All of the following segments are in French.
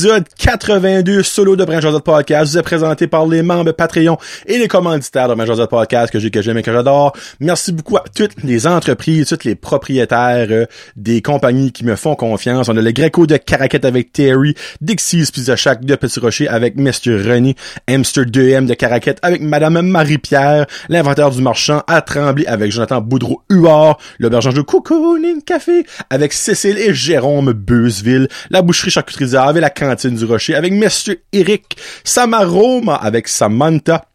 Épisode 82 solo de Brand Josette Podcast vous est présenté par les membres Patreon et les commanditaires de Brand Josette Podcast que j'ai, que j'aime et que j'adore. Merci beaucoup à toutes les entreprises, toutes les propriétaires euh, des compagnies qui me font confiance. On a le Greco de Caraquette avec Terry, Dixie's Pizza Shack de Petit Rocher avec Mr. René, Hamster 2M de Caraquette avec Madame Marie-Pierre, l'inventaire du marchand à Tremblay avec Jonathan Boudreau-Huard, l'auberge de Cocooning Café avec Cécile et Jérôme Beuzeville, la boucherie charcuterie avec la cantine du Rocher, avec Monsieur Eric Samaroma, avec Samantha,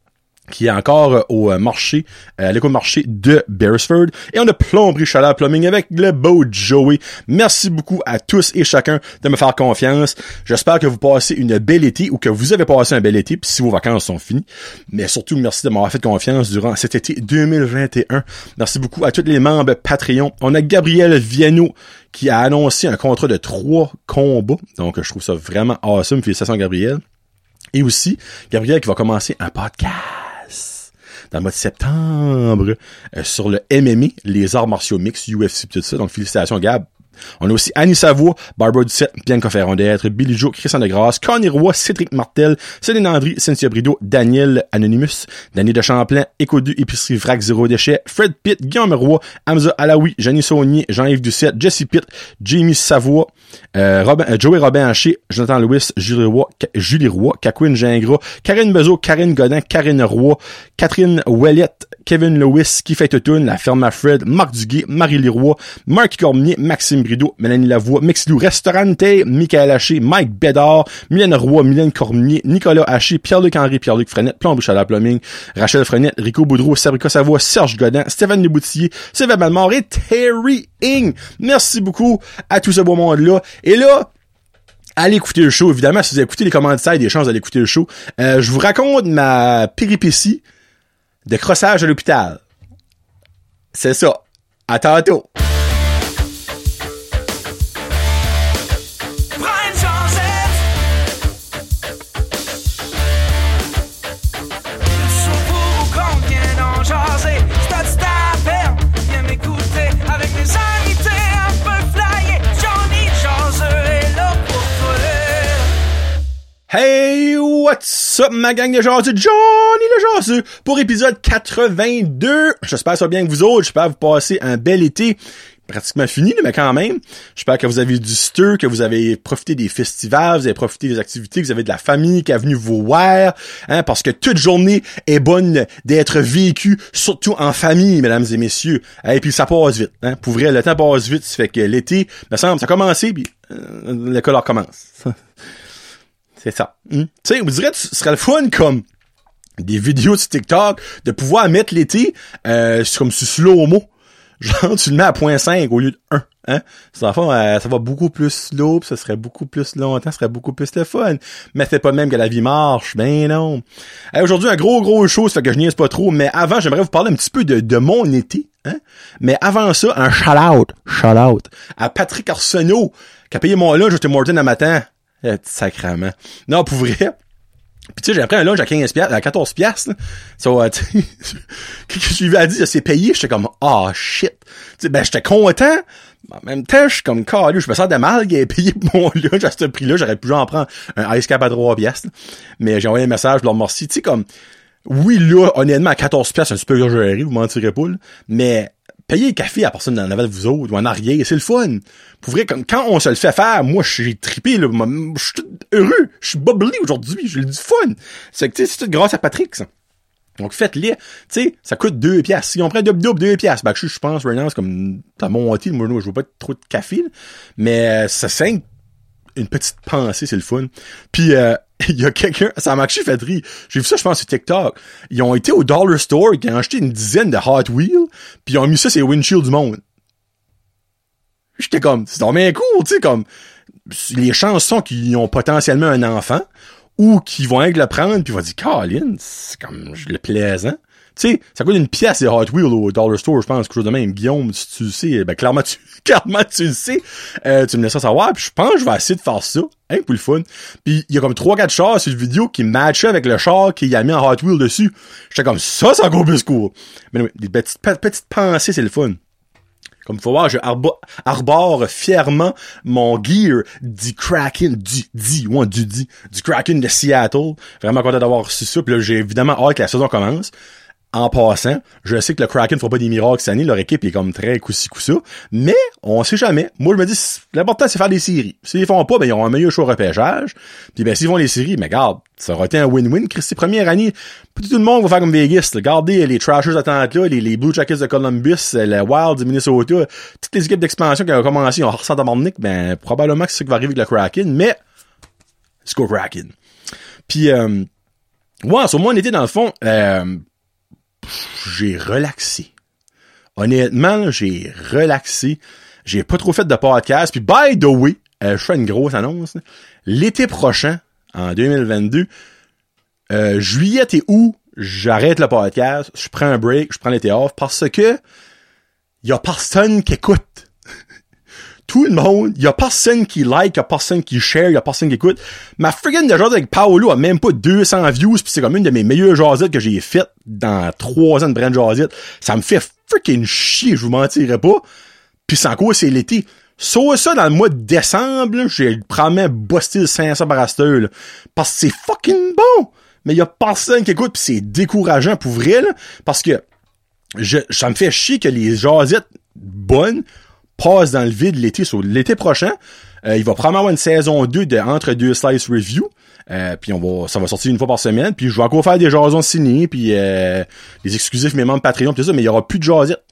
qui est encore euh, au euh, marché, euh, à l'éco-marché de Beresford. Et on a Plomberie Chaleur Plumbing avec le beau Joey. Merci beaucoup à tous et chacun de me faire confiance. J'espère que vous passez une belle été ou que vous avez passé un bel été, puis si vos vacances sont finies. Mais surtout, merci de m'avoir fait confiance durant cet été 2021. Merci beaucoup à tous les membres Patreon. On a Gabriel Viano qui a annoncé un contrat de trois combats. Donc, je trouve ça vraiment awesome. Félicitations, Gabriel. Et aussi, Gabriel qui va commencer un podcast dans le mois de septembre euh, sur le MMA, les arts martiaux mix, UFC, tout ça. Donc, félicitations, Gab. On a aussi Annie Savoie, Barbara Ducette, Bianca Ferron d'être, Billy Joe, Christian Degrasse, Connie Roy, Cédric Martel, Céline Andry, Cynthia Brideau, Daniel Anonymous, Danny de Champlain, Écodu, Épicerie Vrac Zéro Déchet, Fred Pitt, Guillaume Roy, Hamza Alaoui, Jenny Saunier, Jean-Yves Ducette, Jesse Pitt, Jamie Savoie, euh, euh, Joey Robin Haché, Jonathan Lewis, Julie Roy, Julie Roy, Kakwin Gingras, Karine Bezo, Karine Godin, Karine Roy, Catherine Ouellette, Kevin Lewis, Qui fait La Ferme Fred, Marc Duguay, Marie Leroy, Marc Cormier, Maxime Brideau, Mélanie Lavoie, Mexilou Restaurante, Michael Haché, Mike Bédard, Mylène Roy, Mylène Cormier, Nicolas Haché, Pierre-Luc Henry, Pierre-Luc Frenette, Plomb à la Plumbing, Rachel Frenette, Rico Boudreau, Sabrica Savoie, Serge Godin, Stéphane Leboutillier, Sylvain Malmort et Terry Ing. Merci beaucoup à tout ce beau monde-là. Et là, allez écouter le show. Évidemment, si vous écoutez les commentaires, des chances d'aller écouter le show. Euh, je vous raconte ma péripétie de crossage à l'hôpital. C'est ça. À tantôt. Hey, what's up ma gang de jaseux? Johnny le jaseux pour épisode 82. J'espère ça bien que vous autres. J'espère vous passer un bel été. Pratiquement fini, mais quand même. J'espère que vous avez du stir, que vous avez profité des festivals, vous avez profité des activités, que vous avez de la famille qui est venue vous voir, hein, parce que toute journée est bonne d'être vécue, surtout en famille, mesdames et messieurs. Et puis ça passe vite, hein. Pour vrai, le temps passe vite, ça fait que l'été, me semble, ça a commencé, puis euh, l'école recommence. C'est ça. Hmm? Tu sais, vous dirait ce serait le fun comme des vidéos sur TikTok de pouvoir mettre l'été euh, comme sur slow-mo. Genre, tu le mets à 0.5 au lieu de 1. Hein? Ça, euh, ça va beaucoup plus slow, pis ça serait beaucoup plus longtemps, ça serait beaucoup plus le fun. Mais c'est pas même que la vie marche, ben non. Aujourd'hui, un gros, gros ça fait que je niaise pas trop, mais avant, j'aimerais vous parler un petit peu de, de mon été. Hein? Mais avant ça, un shout-out, shout-out à Patrick Arsenault, qui a payé mon lunch, j'étais Morton à matin. Euh, sacrament. Non, pour vrai. Puis tu sais, j'ai pris un lunch à 15 piastres, à 14 piastres. So, euh, que je lui ai dit, c'est payé, j'étais comme, ah, oh, shit. sais ben, j'étais content. En même temps, je suis comme, calé, je me sens de mal qu'il payé mon lunch à ce prix-là. J'aurais pu en prendre un ice cap à 3 piastres. Mais j'ai envoyé un message, je leur remercie. Tu sais, comme, oui, là, honnêtement, à 14 piastres, c'est un super géré, vous mentirez pas, là. Mais, payer le café à personne dans la de vous autres ou en arrière, c'est le fun. Pour vrai, comme quand on se le fait faire, moi j'ai trippé, là, je suis heureux, je suis bubbly aujourd'hui, j'ai du fun. C'est que c'est tout grâce à Patrick, ça. Donc faites-les, tu sais, ça coûte deux piastres. Si on prend double double deux piastres, ben je, je pense right c'est comme t'as monté, moi je veux pas trop de café, mais euh, ça saigne une petite pensée, c'est le fun. Puis euh, il y a quelqu'un, ça m'a marché fait rire. J'ai vu ça, je pense, sur TikTok. Ils ont été au Dollar Store, ils ont acheté une dizaine de Hot Wheels, puis ils ont mis ça sur les windshields du monde. J'étais comme, c'est bien cool, tu sais, comme, les chansons qui ont potentiellement un enfant, ou qui vont être le prendre, puis vont dire, Colin, c'est comme, le plaisant. Tu sais, ça coûte une pièce des Hot Wheels au Dollar Store, je pense, quelque chose de même. Guillaume, si tu le sais, ben clairement tu, clairement tu le sais, euh, tu me laisses savoir, puis je pense que je vais essayer de faire ça, hein, pour le fun. Puis il y a comme trois quatre chars sur le vidéo qui matchaient avec le char qu'il a mis en Hot Wheels dessus. J'étais comme ça, c'est encore plus cool. Mais oui, des petites, petites pensées, c'est le fun. Comme faut voir, je arbore fièrement mon gear du Kraken, du, du, ouais, du, du, du Kraken de Seattle. Vraiment content d'avoir reçu ça. Puis là, j'ai évidemment hâte que la saison commence en passant, je sais que le Kraken fera pas des miracles cette année, leur équipe est comme très coussa, mais on sait jamais. Moi, je me dis, l'important, c'est faire des séries. S'ils les font pas, ben, ils auront un meilleur choix repêchage. Puis ben, s'ils font les séries, mais garde, ça aurait été un win-win. Christy, première année, tout le monde va faire comme Vegas. Regardez les Trashers d'Atlanta, les, les Blue Jackets de Columbus, le Wild du Minnesota, toutes les équipes d'expansion qui ont commencé, ont ressenti à ben, probablement que c'est ce qui va arriver avec le Kraken, mais, c'est quoi Kraken? Puis, euh, ouais, sur moi, on était dans le fond, euh, j'ai relaxé. Honnêtement, j'ai relaxé. J'ai pas trop fait de podcast. Puis, by the way, euh, je fais une grosse annonce. L'été prochain, en 2022, euh, juillet et août, j'arrête le podcast, je prends un break, je prends l'été off parce que y a personne qui écoute tout le monde, il y a personne qui like, il y a personne qui share, il y a personne qui écoute. Ma friggin' de avec Paolo a même pas 200 views, puis c'est comme une de mes meilleures jasettes que j'ai faites dans trois ans de brand jazette. Ça me fait freaking chier, je vous mentirai pas. Puis sans quoi, c'est l'été. Sauf ça, dans le mois de décembre, j'ai probablement busté le 500 par là, Parce que c'est fucking bon! Mais il y a personne qui écoute, puis c'est décourageant pour vrai, là, parce que je, ça me fait chier que les jasettes bonnes passe dans le vide l'été. Sur l'été prochain, euh, il va probablement avoir une saison 2 de Entre deux Slice Review. Euh, puis on va, ça va sortir une fois par semaine. Puis je vais encore faire des jasons signés, puis euh, des exclusifs, mes membres Patreon, tout ça, mais il y aura plus de jasettes.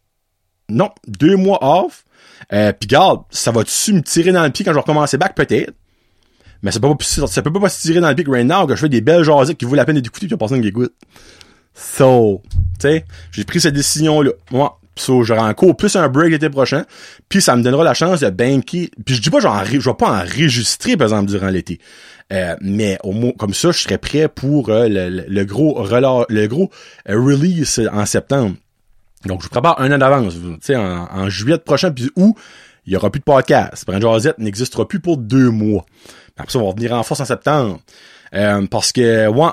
Non, deux mois off. Euh, puis garde, ça va-tu me tirer dans le pied quand je vais recommencer back? Peut-être. Mais ça peut pas, ça peut pas se tirer dans le pied right now que je fais des belles jasettes qui vaut la peine d'écouter puis il y a personne qui écoute. So, tu sais, j'ai pris cette décision-là. Moi, So, j'aurai encore plus un break l'été prochain. Puis ça me donnera la chance de banquer. Puis je dis pas je vais pas enregistrer, par exemple, durant l'été. Euh, mais au moins, comme ça, je serai prêt pour euh, le, gros le gros euh, release en septembre. Donc, je vous prépare un an d'avance. Tu sais, en, juillet prochain, puis où il y aura plus de podcast. Brand Josette n'existera plus pour deux mois. Après ça, on va revenir en force en septembre. parce que, ouais,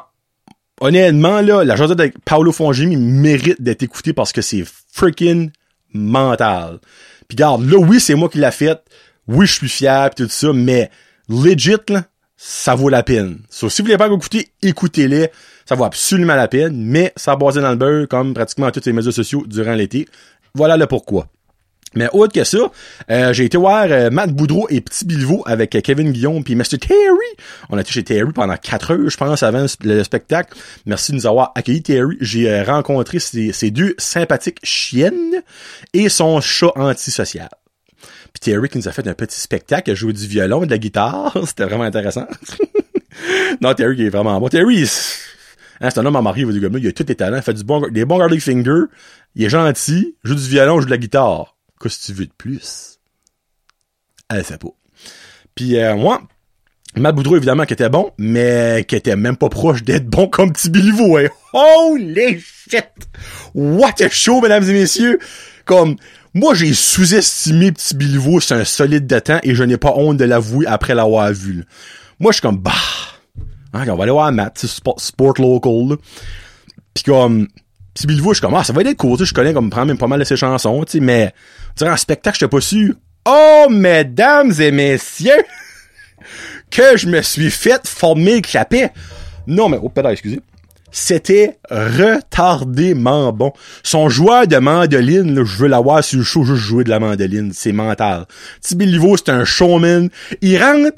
honnêtement, là, la chose avec Paolo Fongimi mérite d'être écouté parce que c'est freaking mental. Puis garde, là, oui, c'est moi qui l'a fait. Oui, je suis fier pis tout ça, mais legit, là, ça vaut la peine. So, si vous voulez pas écouter, écoutez-les. Ça vaut absolument la peine, mais ça a dans le beurre comme pratiquement tous les médias sociaux durant l'été. Voilà le pourquoi. Mais autre que ça, euh, j'ai été voir euh, Matt Boudreau et Petit Bilvaux avec euh, Kevin Guillaume puis Mr. Terry. On a été chez Terry pendant quatre heures, je pense, avant le spectacle. Merci de nous avoir accueillis, Terry. J'ai rencontré ces, deux sympathiques chiennes et son chat antisocial. Puis Terry qui nous a fait un petit spectacle, a joué du violon et de la guitare. C'était vraiment intéressant. non, Terry qui est vraiment bon. Terry, hein, c'est un homme à marier, il il a tous les talents, il fait du bon, des bons garlic fingers, il est gentil, joue du violon, joue de la guitare. Qu'est-ce que tu veux de plus? Elle sait pas. Puis euh, moi, Matt Boudreau, évidemment, qui était bon, mais qui était même pas proche d'être bon comme Petit hein. Holy shit! What a show, mesdames et messieurs! Comme, moi, j'ai sous-estimé Petit Biliveau, c'est un solide de temps, et je n'ai pas honte de l'avouer après l'avoir vu. Moi, je suis comme, bah, hein, on va aller voir Matt, sport, sport local, Puis comme, Bilvaux, je suis comme, ah, ça va être cool, je connais comme même pas mal de ses chansons, tu sais, mais, durant un spectacle, j'étais pas sûr. Oh, mesdames et messieurs, que je me suis fait former le clapet. Non, mais, oh, pardon, excusez. C'était retardément bon. Son joueur de mandoline, là, je veux l'avoir sur le show, juste jouer de la mandoline. C'est mental. Tibilivo, c'est un showman. Il rentre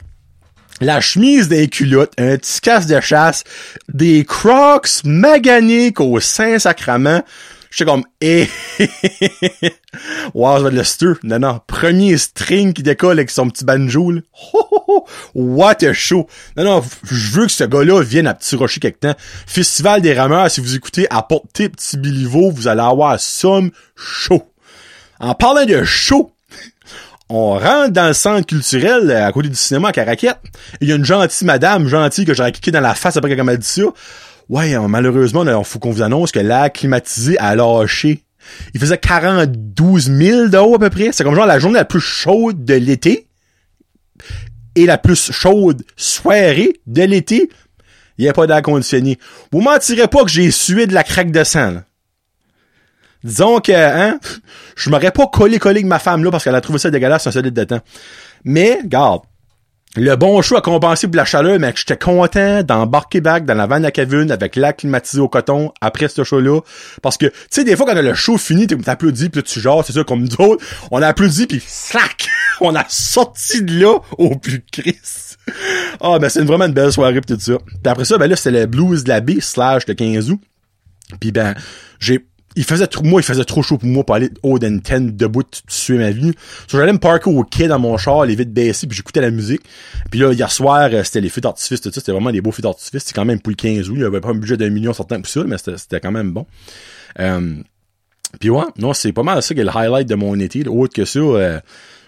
la chemise des culottes, un petit casque de chasse, des crocs maganiques au Saint-Sacrement. J'étais comme, eh, wow, le stir. Non, non, premier string qui décolle avec son petit banjo, là. what a show. Non, non, je veux que ce gars-là vienne à Petit Rocher quelque temps. Festival des rameurs, si vous écoutez à Porter Petit Biliveau, vous allez avoir somme chaud. En parlant de chaud, on rentre dans le centre culturel euh, à côté du cinéma à Caraquette. Il y a une gentille madame, gentille, que j'aurais cliqué dans la face après qu'elle m'a dit ça. Ouais, euh, malheureusement, il faut qu'on vous annonce que l'air climatisé a lâché. Il faisait 42 000 d'eau à peu près. C'est comme genre la journée la plus chaude de l'été et la plus chaude soirée de l'été. Il n'y a pas d'air conditionné. Vous mentirez pas que j'ai sué de la craque de sang. Disons que, hein, je m'aurais pas collé collé avec ma femme là parce qu'elle a trouvé ça dégueulasse un solide de temps. Mais, garde, le bon choix a compensé pour la chaleur, mais j'étais content d'embarquer back dans la vanne à Kevin avec l'air climatisé au coton après ce show-là. Parce que, tu sais, des fois, quand le show fini, t'applaudis, pis tu genre, c'est ça, comme nous autres, on a applaudi, pis slack! on a sorti de là au plus Chris. Ah, ben c'est vraiment une belle soirée pis tout ça. Puis après ça, ben là, c'était le blues de la baie slash de 15 août. Puis ben, j'ai il faisait trop, moi, il faisait trop chaud pour moi pour aller au d'antenne debout tuer ma vie. So, j'allais me parker au quai dans mon char, les vitres baissées, puis j'écoutais la musique. Puis là, hier soir, euh, c'était les feux d'artifice, tout ça. C'était vraiment des beaux feux d'artifice. C'était quand même pour le 15 août. Il y avait pas un budget d'un million certain pour ça, mais c'était quand même bon. Euh, puis ouais, non, c'est pas mal ça qui est le highlight de mon été. Autre que ça, euh,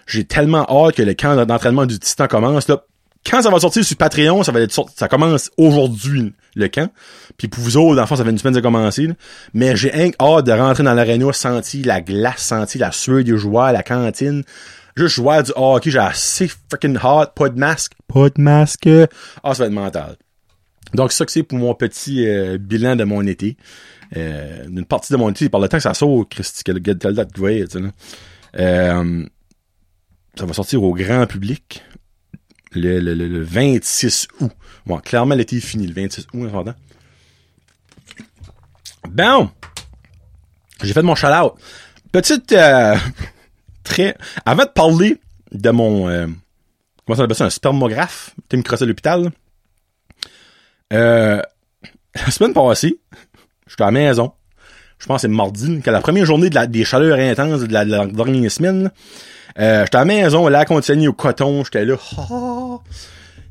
j'ai tellement hâte que le camp d'entraînement du Titan commence. Là, quand ça va sortir sur Patreon, ça va être sorti, ça commence aujourd'hui, le camp. Puis pour vous autres, dans ça fait une semaine de commencer. Mais j'ai hâte de rentrer dans l'aréna, sentir la glace, sentir la sueur des joueurs, la cantine. Juste jouer du hockey, j'ai assez freaking hot, pas de masque, pas de masque. Ah, ça va être mental. Donc, ça que c'est pour mon petit euh, bilan de mon été. Euh, une partie de mon été, par le temps que ça sort, Christy, quelle date que vous euh, ça va sortir au grand public le, le, le, 26 août. Bon, clairement, l'été est fini, le 26 août, en Bon! J'ai fait mon shout-out. Petite, euh, très, avant de parler de mon, euh, comment ça s'appelle ça, un spermographe, tu me à l'hôpital, euh, la semaine passée, j'étais à la maison, je pense que c'est mardi, que la première journée de la, des chaleurs intenses de la dernière semaine, euh, j'étais à la maison, l'air conditionné au coton, j'étais là. Oh. Tu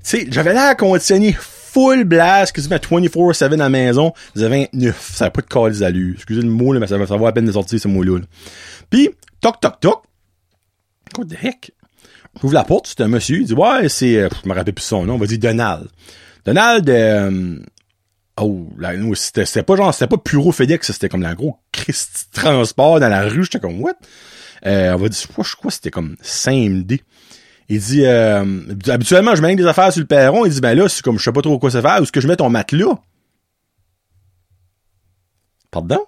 sais, j'avais l'air conditionné full blast, quasiment 24-7 à la maison. J'avais 29. Ça n'a pas de calice à lui. Excusez le mot, là, mais ça va savoir à peine de sortir ce mot-là. Puis, toc, toc, toc. What the heck? J'ouvre la porte, c'est un monsieur. Il dit, ouais, c'est, euh, je me rappelle plus son nom, on va dire Donald. Donald, euh, oh, là, c'était, pas genre, c'était pas Puro FedEx, c'était comme la gros Christ transport dans la rue. J'étais comme, what? Euh, on va dire, je crois, c'était comme 5D. Il dit, euh, habituellement, je mets des affaires sur le perron. Il dit, ben là, c'est comme je sais pas trop quoi ça faire. Où est-ce que je mets ton matelas? Pardon?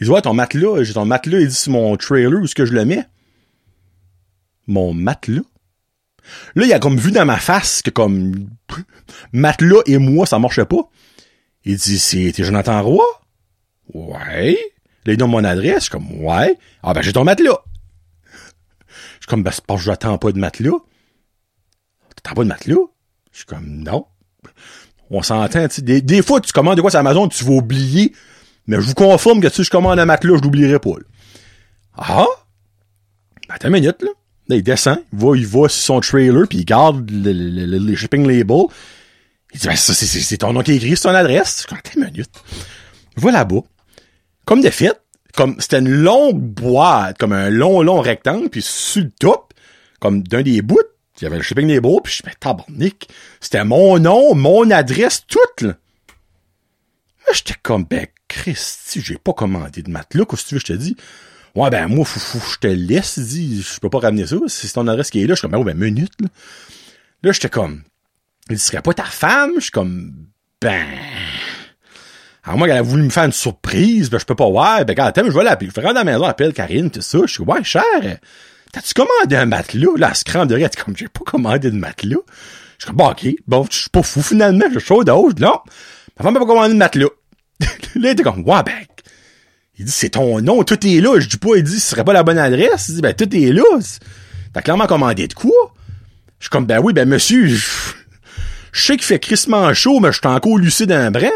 Il dit, ouais, ton matelas, j'ai ton matelas, il dit, c'est mon trailer, où est-ce que je le mets? Mon matelas? Là, il a comme vu dans ma face que comme matelas et moi, ça marchait pas. Il dit, c'est, Jonathan Roy? Ouais. Là, il donne mon adresse. Je suis comme, ouais. Ah, ben, j'ai ton matelas. Je suis comme, ben, c'est parce que j'attends pas de matelas. T'attends pas de matelas? Je suis comme, non. On s'entend, des, des fois, tu commandes de quoi sur Amazon, tu vas oublier. Mais je vous confirme que si je commande un matelas, je l'oublierai pas, Ah? Ben, attends une minute, là. Il descend, il va, il sur son trailer, puis il garde le, le, le, shipping label. Il dit, ben, ça, c'est ton nom qui est écrit sur ton adresse. Je suis attends une minute. Va là-bas comme de fait, comme c'était une longue boîte, comme un long, long rectangle, puis sur le top, comme d'un des bouts, il y avait le shipping des beaux, puis je me tabarnak, c'était mon nom, mon adresse, toute, là. j'étais comme, ben, Christy, j'ai pas commandé de matelas, qu'est-ce que tu veux, je te dis? Ouais, ben, moi, fou, fou, je te laisse, dis, je peux pas ramener ça, c'est ton adresse qui est là, je suis comme, ben, oh, ben, minute, là. Là, j'étais comme, il serait pas ta femme? Je suis comme, ben, alors moi, elle a voulu me faire une surprise, ben je peux pas voir. Ben quand attends, je vais l'appeler. Je vais rentrer à la maison, appelle Karine, tout ça. Je suis ouais, cher. T'as-tu commandé un matelas? Là, elle se crame de rire. comme, j'ai pas commandé de matelas. Je suis bon, ok. Bon, je suis pas fou finalement. Je suis chaud d'âge. Non. Ma femme m'a pas commandé de matelas. là, il était comme, ouais, ben. Il dit, c'est ton nom, tout est là. Je dis pas, il dit, ce serait pas la bonne adresse. Il dit, ben, tout est là. T'as clairement commandé de quoi? Je suis comme, ben oui, ben, monsieur, je, sais qu'il fait crissement chaud, mais je suis encore lucide d'un brin.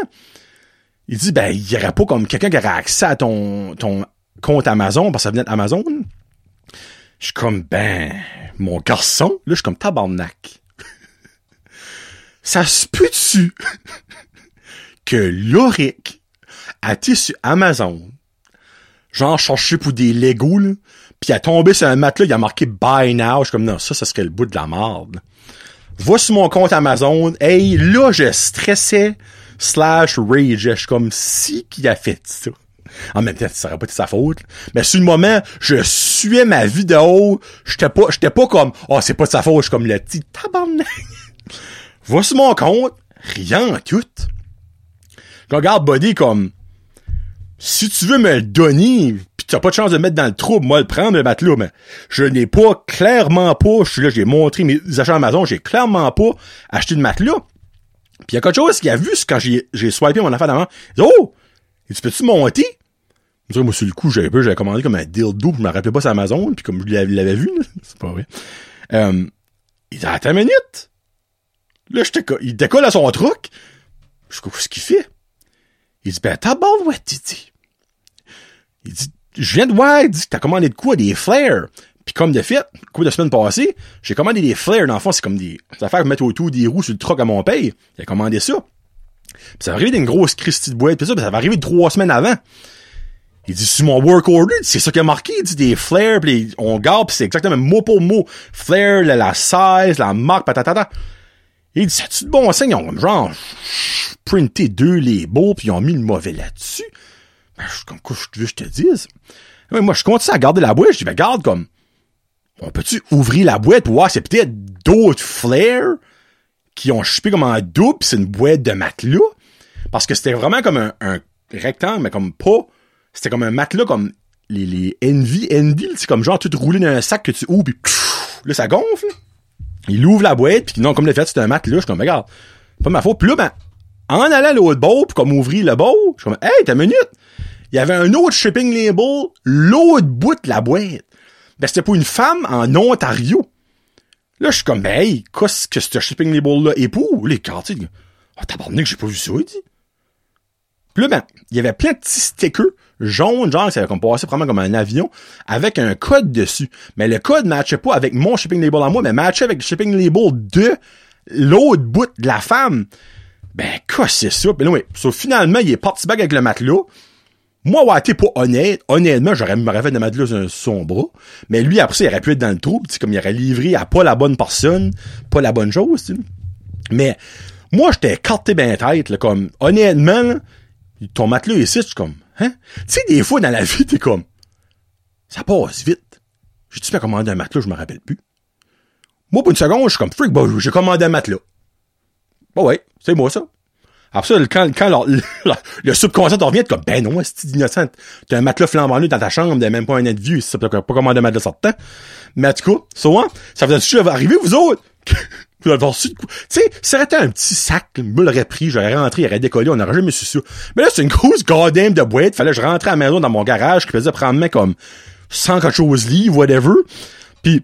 Il dit, ben, il y aurait pas comme quelqu'un qui aurait accès à ton, ton compte Amazon, parce que ça venait d'Amazon. Je suis comme, ben, mon garçon, là, je suis comme tabarnak. ça se peut dessus que Loric a été sur Amazon, genre cherché pour des Legos, là, a tombé sur un matelas, il a marqué Buy Now. Je suis comme, non, ça, ça serait le bout de la merde. Va sur mon compte Amazon. Hey, là, je stressais slash rage. Je suis comme si qui a fait ça. En même temps, ça aurait pas été sa faute. Mais sur le moment, je suais ma vidéo. J'étais pas, j'étais pas comme, oh, c'est pas de sa faute. Je suis comme le petit tabarnak. Voici mon compte. Rien en tout. Je regarde Body comme, si tu veux me le donner, pis t'as pas de chance de me mettre dans le trouble, moi le prendre, le matelas, mais je n'ai pas, clairement pas, je suis là, j'ai montré mes achats Amazon, j'ai clairement pas acheté de matelas. Puis il y a quelque chose qu'il a vu quand j'ai, swipé mon affaire d'avant. Il dit, oh! Il dit, peux-tu monter? Moi, sur le coup, j'avais peu, j'avais commandé comme un dildo, je me rappelais pas sur Amazon, puis comme je l'avais vu, c'est pas vrai. Euh, il dit, attends une minute! Là, j'étais, il décolle à son truc. Je sais ce qu'il fait? Il dit, ben, t'as ouais, dis. Il dit, je viens de voir, il dit que t'as commandé de quoi? Des flares. Puis comme de fait, coup de semaine passée, j'ai commandé des flares. Dans le fond, c'est comme des, ça fait mettre autour des roues sur le truck à mon. Il a commandé ça. Puis ça va arriver d'une grosse Christie de boîte, pis ça, pis ça va arriver trois semaines avant. Il dit, sur mon work order, c'est ça qu'il a marqué, il dit des flares, pis on garde, pis c'est exactement mot pour mot. Flare, la, la size, la marque, patatata. Il dit, c'est-tu de bon signe? Ils ont genre printé deux labels, puis ils ont mis le mauvais là-dessus. Ben, je, comme quoi, je veux que je te dise? Mais moi, je continue à garder la boîte. Je dis, ben, garde comme, on peut-tu ouvrir la boîte pour voir c'est peut-être d'autres flares qui ont chupé comme en double, c'est une boîte de matelas? Parce que c'était vraiment comme un, un, rectangle, mais comme pas, c'était comme un matelas comme les, les Envy, Envy, c'est comme genre tout roulé dans un sac que tu ouvres, puis là, ça gonfle. Il ouvre la boîte, puis non, comme le fait, c'est un matelas, je suis comme, regarde, pas ma faute. Puis là, ben, en allant à l'autre bord, puis comme ouvrir le bord, je suis comme, hey, t'as une minute! Il y avait un autre shipping label, l'autre bout de la boîte. Ben, c'était pour une femme en Ontario. Là, je suis comme, ben, hey, qu'est-ce que ce shipping label-là est pour? Les cartes, oh, ah, que j'ai pas vu ça, il dit. Puis là, ben, il y avait plein de petits stickers jaunes, genre, ça avait comme vraiment comme un avion, avec un code dessus. Mais le code matchait pas avec mon shipping label à moi, mais matchait avec le shipping label de l'autre bout de la femme. Ben, que c'est ça? Ben, oui. So, finalement, il est parti back avec le matelas. Moi, t'es pas honnête. Honnêtement, j'aurais m'aurais fait de matelas sur son bras. Mais lui, après ça, il aurait pu être dans le trou. Comme il aurait livré à pas la bonne personne, pas la bonne chose. T'sais. Mais moi, j'étais carté ben tête. Là, comme, honnêtement, ton matelas ici, suis comme, hein? Tu sais, des fois, dans la vie, t'es comme, ça passe vite. J'ai-tu fait commander un matelas, je me rappelle plus. Moi, pour une seconde, je suis comme, freak, bah, j'ai commandé un matelas. Bah ouais, c'est moi ça. Après ça, quand, quand le, le, subconscient revient, comme, ben non, c'est innocent. T'as un matelas flambant nu dans ta chambre, t'as même pas un net vue, ça peut pas commander un matelas sortant. Mais en tout cas, souvent, ça vous a arriver, vous autres? vous avez reçu Tu sais, ça aurait été un petit sac, me l'aurait pris, j'aurais rentré, il aurait décollé, on aurait jamais su ça. Mais là, c'est une grosse goddamn de boîte, fallait que je rentre à la maison dans mon garage, qui faisait prendre comme 100 quelque chose lit, whatever. Puis,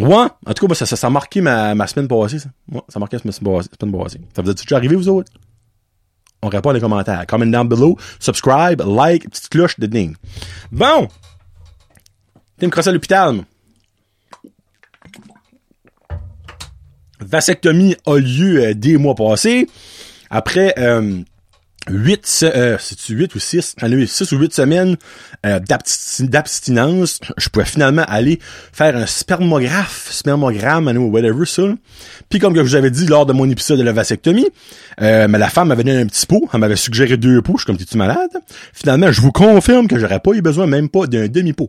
ouais, en tout cas, ça, ça, ça a marqué ma, ma semaine passée, ça. Ouais, ça a marqué ma semaine passée. Ça vous a déjà arrivé, vous autres? On répond dans les commentaires. Comment down below, subscribe, like, petite cloche de ding. Bon! T'es me crosser à l'hôpital, Vasectomie a lieu euh, des mois passés. Après euh, 8, euh, c'est 8 ou 6, 6 ou 8 semaines euh, d'abstinence, je pouvais finalement aller faire un spermographe, spermogramme, whatever ça. Puis comme je vous avais dit lors de mon épisode de la vasectomie, euh, mais la femme m'avait donné un petit pot, elle m'avait suggéré deux pots, je suis comme t'es-tu malade? Finalement, je vous confirme que j'aurais pas eu besoin même pas d'un demi-pot.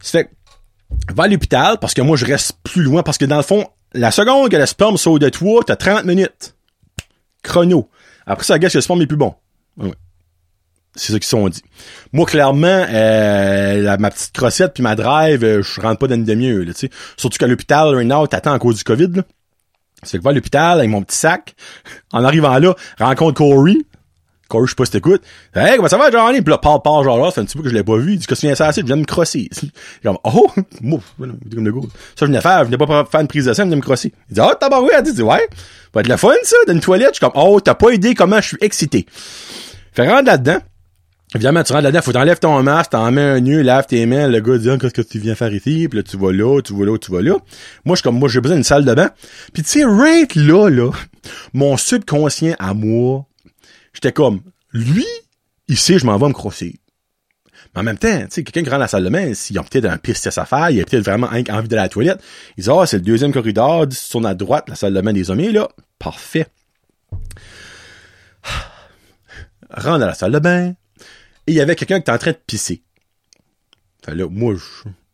C'est va à l'hôpital parce que moi je reste plus loin parce que dans le fond, la seconde que le sperme saute de toi, t'as 30 minutes. Chrono. Après ça, que le sperme est plus bon. C'est ça qu'ils sont dit. Moi, clairement, euh, ma petite crossette puis ma drive, euh, je rentre pas dans une demi-heure. Surtout qu'à l'hôpital, right now, t'attends à cause du COVID, là. C'est que va à l'hôpital avec mon petit sac. En arrivant là, rencontre Corey. Corey, je sais pas si t'écoutes. Hey, comment ça va, Johnny? Puis là, parle, parle, genre là, c'est un petit peu que je l'ai pas vu. Il dit, que tu viens ça assez? Je viens de me crosser. Comme, oh, mouf, comme le goût. Ça, je venais faire, je venais pas faire une prise de scène, je venais me crosser. Il dit, oh, tabarouette. Il dit, ouais. Va être la fun, ça, d'une toilette. Je suis comme, oh, t'as pas idée comment je suis excité. Fait rendre là-dedans. Évidemment, tu rentres là-dedans, faut t'enlèves ton masque, t'en mets un nœud, lave tes mains, le gars dit, ah, qu'est-ce que tu viens faire ici? Puis là, tu vas là, tu vas là, tu vas là. Moi, je suis comme, moi, j'ai besoin d'une salle de bain. Puis tu sais, right là, là, mon subconscient à moi, j'étais comme, lui, ici, je m'en vais me crosser. Mais en même temps, tu sais, quelqu'un qui rentre dans la salle de bain, s'il a peut-être un piste à sa faire, il a peut-être vraiment envie à la toilette. Il dit, ah, c'est le deuxième corridor, sur à droite, la salle de bain des hommes, là. Parfait. Rentre dans la salle de bain, et il y avait quelqu'un qui était en train de pisser. Fait là, moi,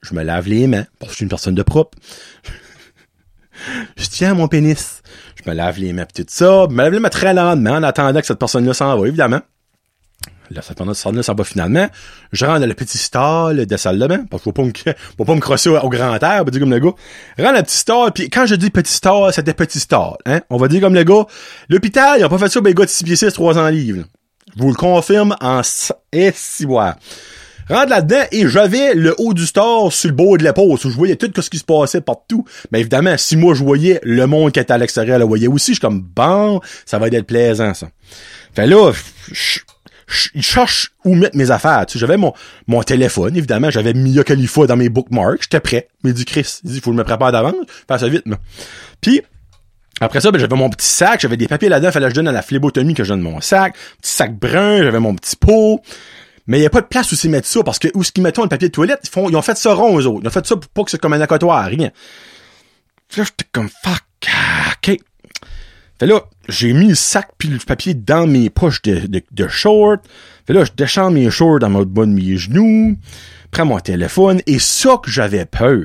je, me lave les mains, parce que je suis une personne de propre. je tiens à mon pénis. Je me lave les mains pis tout ça. Je me lave les mains très lentement en attendant que cette personne-là s'en va, évidemment. Là, pendant ça, ça va finalement. Je rentre dans le petit stall de salle de bain, parce qu'il faut pas me, faut pas me crosser au, grand air, on va dire comme le gars. Je rentre dans le petit stall, puis quand je dis petit stall, c'était petit stall, hein. On va dire comme le gars. L'hôpital, ils ont pas fait ça, ben, les gars de 6 pieds 6, 300 livres. Je vous le confirme en et si Rentre là-dedans et j'avais le haut du store sur le bord de l'épaule. Je voyais tout ce qui se passait partout. Mais évidemment, si moi je voyais le monde qui était à l'extérieur le voyait aussi, je suis comme bon, ça va être plaisant ça. Fait là, je, je cherche où mettre mes affaires. Tu sais, j'avais mon, mon téléphone, évidemment, j'avais Mia Khalifa dans mes bookmarks, j'étais prêt. Mais dit Chris, il dit, faut que je me prépare d'avance, faire ça vite, moi. Puis, après ça, ben, j'avais mon petit sac, j'avais des papiers là-dedans, fallait que je donne à la phlébotomie que je donne mon sac, petit sac brun, j'avais mon petit pot. Mais il y a pas de place où s'ils mettent ça, parce que où ce qu'ils mettent le papier de toilette, ils font, ils ont fait ça rond, eux autres. Ils ont fait ça pour pas que c'est comme un accotoir, rien. Là, j'étais comme, fuck, ok. Fait là, j'ai mis le sac puis le papier dans mes poches de, de, shorts. Fait là, je déchante mes shorts dans mon bas de mes genoux, prends mon téléphone, et ça que j'avais peur.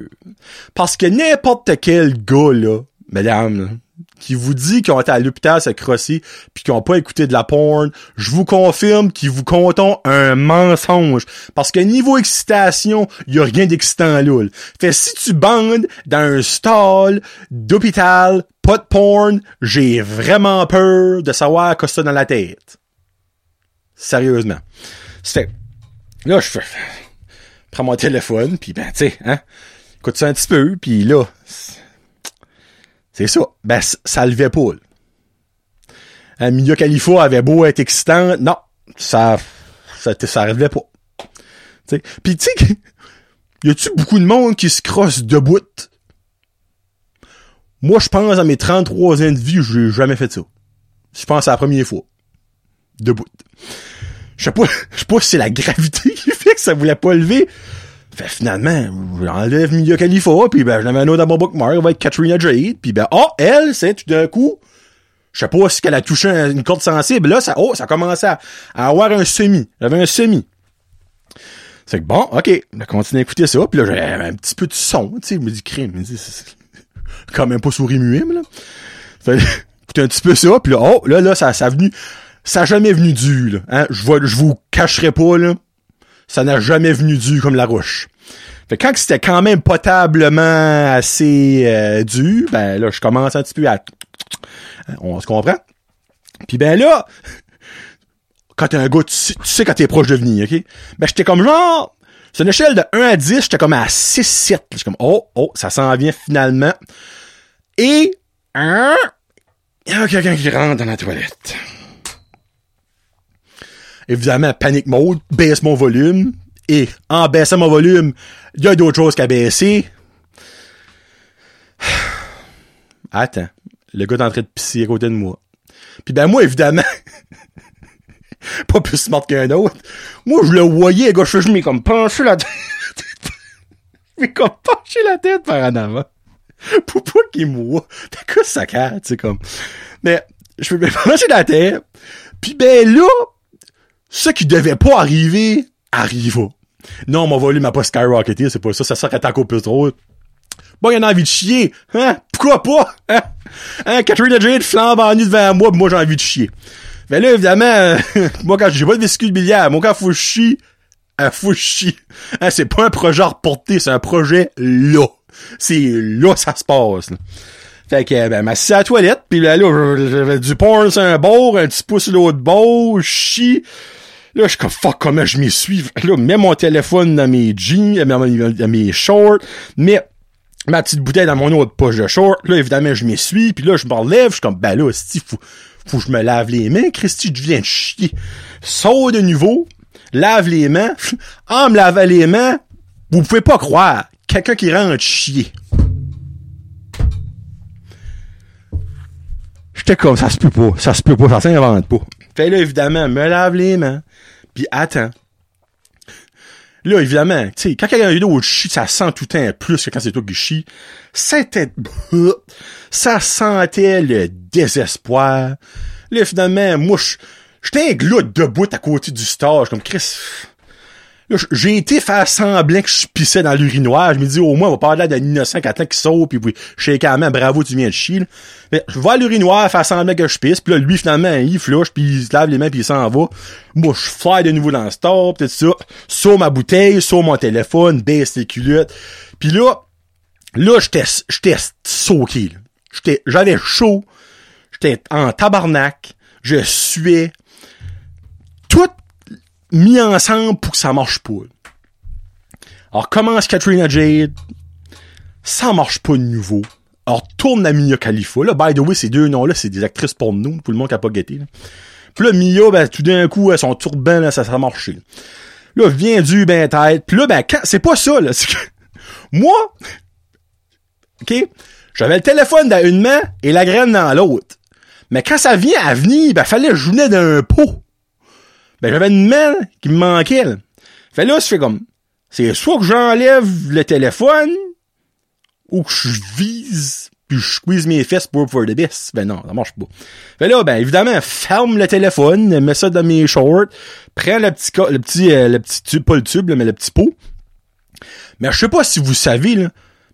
Parce que n'importe quel gars, là, mesdames, qui vous dit qu'ils ont été à l'hôpital se crosser puis qu'ils ont pas écouté de la porn, je vous confirme qu'ils vous comptent un mensonge. Parce que niveau excitation, il y a rien d'excitant là. Fait si tu bandes dans un stall d'hôpital, pas de porn, j'ai vraiment peur de savoir quoi ça dans la tête. Sérieusement. C'est là je prends mon téléphone puis ben tu sais hein, écoute ça un petit peu puis là c'est ça. Ben, ça levait pas. Un milieu Khalifa avait beau être excitant. Non. Ça, ça, ça relevait pas. T'sais. Puis tu sais, y a-tu beaucoup de monde qui se crosse debout? Moi, je pense à mes 33 ans de vie, j'ai jamais fait ça. Je pense à la première fois. Debout. Je sais pas, je sais pas si c'est la gravité qui fait que ça voulait pas lever. Fait finalement, j'enlève Mia Khalifa, puis ben, je l'avais un autre dans mon bookmark, elle va être Katrina Jade, puis ben, oh, elle, c'est tout d'un coup, je sais pas si qu'elle a touché une corde sensible, là, ça, oh, ça commençait à, à avoir un semi. J'avais un semi. C'est que bon, ok, on continue à écouter ça, puis là, j'avais un petit peu de son, tu sais, je me dis, crime, quand même pas souris muet, là. Fait, écouter un petit peu ça, puis là, oh, là, là, ça, ça a venu, ça a jamais venu du, là, hein, je vois, je vous cacherai pas, là, ça n'a jamais venu dur comme la roche. Fait quand c'était quand même potablement assez euh, ben là, je commence un petit peu à... On se comprend? Puis ben là, quand t'es un gars, tu sais, quand t'es proche de venir, OK? Ben j'étais comme genre... C'est une échelle de 1 à 10, j'étais comme à 6, 7. J'étais comme, oh, oh, ça s'en vient finalement. Et... Hein, il y a quelqu'un qui rentre dans la toilette. Évidemment, panique mode, baisse mon volume. Et en baissant mon volume, il y a d'autres choses qu'à baisser. Attends. Le gars est en train de pisser à côté de moi. Puis ben moi, évidemment, pas plus smart qu'un autre. Moi, je le voyais, gars, je mets comme pencher la tête. je mets comme pencher la tête par en avant. Pour pas qu'il me voit. T'as quoi ça tu sais, comme. Mais, je me pencher la tête. Puis ben là, ce qui devait pas arriver, arriva. Non, mon volume a pas skyrocketé, c'est pas ça, ça serait encore plus trop. Bon, il y en a envie de chier. Hein? Pourquoi pas? Hein? Hein? Catherine Jade flambe en devant moi, moi j'ai envie de chier. Mais là, évidemment, euh, moi quand j'ai pas de vésicule biliaire, moi quand faut chier, il faut chier. Hein, c'est pas un projet à reporter, c'est un projet là. C'est là ça se passe. Fait que, ben, m'assis à la toilette, pis là, là, j'avais du porn sur un bord, un petit pouce sur l'autre bord, chie. Là, je suis comme, fuck, comment je m'y suis. Là, mets mon téléphone dans mes jeans, dans mes shorts, mets ma petite bouteille dans mon autre poche de short. Là, évidemment, je m'y suis, puis là, je me relève, je suis comme, ben là, si faut, faut que je me lave les mains. Christy, je viens de chier. Sors de nouveau, lave les mains. En me lavant les mains, vous pouvez pas croire, quelqu'un qui rentre chier. J'étais comme, ça se peut pas, ça se peut pas, ça s'invente pas. Fait là, évidemment, me lave les mains. Puis attends. Là, évidemment, tu sais, quand quelqu'un d'autre chie, ça sent tout le temps plus que quand c'est toi qui chie. C'était... Ça sentait le désespoir. Là, finalement, moi, j'étais un gloutte debout à côté du stage, comme Chris. J'ai été faire semblant que je pissais dans l'urinoir. Je me dis, au moins, on va parler d'un innocent qui attend qui saute, puis, je quand même, bravo, tu viens de chier. Mais je vais à l'urinoir, faire semblant que je pisse, puis là, lui, finalement, il flush, puis il se lave les mains, puis il s'en va. Moi, je fly de nouveau dans le store, tout ça. Sur ma bouteille, sur mon téléphone, baisse les culottes. Puis là, là, j'étais, j'étais soaké. J'étais, j'avais chaud. J'étais en tabarnak. Je suais. Tout mis ensemble pour que ça marche pas. Alors, commence Katrina Jade? Ça marche pas de nouveau. Alors, tourne à Mia Khalifa. Là, by the way, ces deux noms-là, c'est des actrices pour nous. Tout le monde qui a pas guetté. Là. Puis là, Mia, ben, tout d'un coup, elle, son turban, là, ça, ça a marché. Là, vient du ben tête. Puis là, ben, quand, c'est pas ça, là. Que, moi, OK, j'avais le téléphone dans une main et la graine dans l'autre. Mais quand ça vient à venir, ben, fallait que je venais d'un pot. Ben, j'avais une main qui me manquait, là. Fait là, je fais comme, c'est soit que j'enlève le téléphone, ou que je vise, puis je squeeze mes fesses pour for the best. Ben non, ça marche pas. Fait là, ben, évidemment, ferme le téléphone, mets ça dans mes shorts, prends le petit, le petit, euh, le petit tube, pas le tube, là, mais le petit pot. Mais je sais pas si vous savez, là,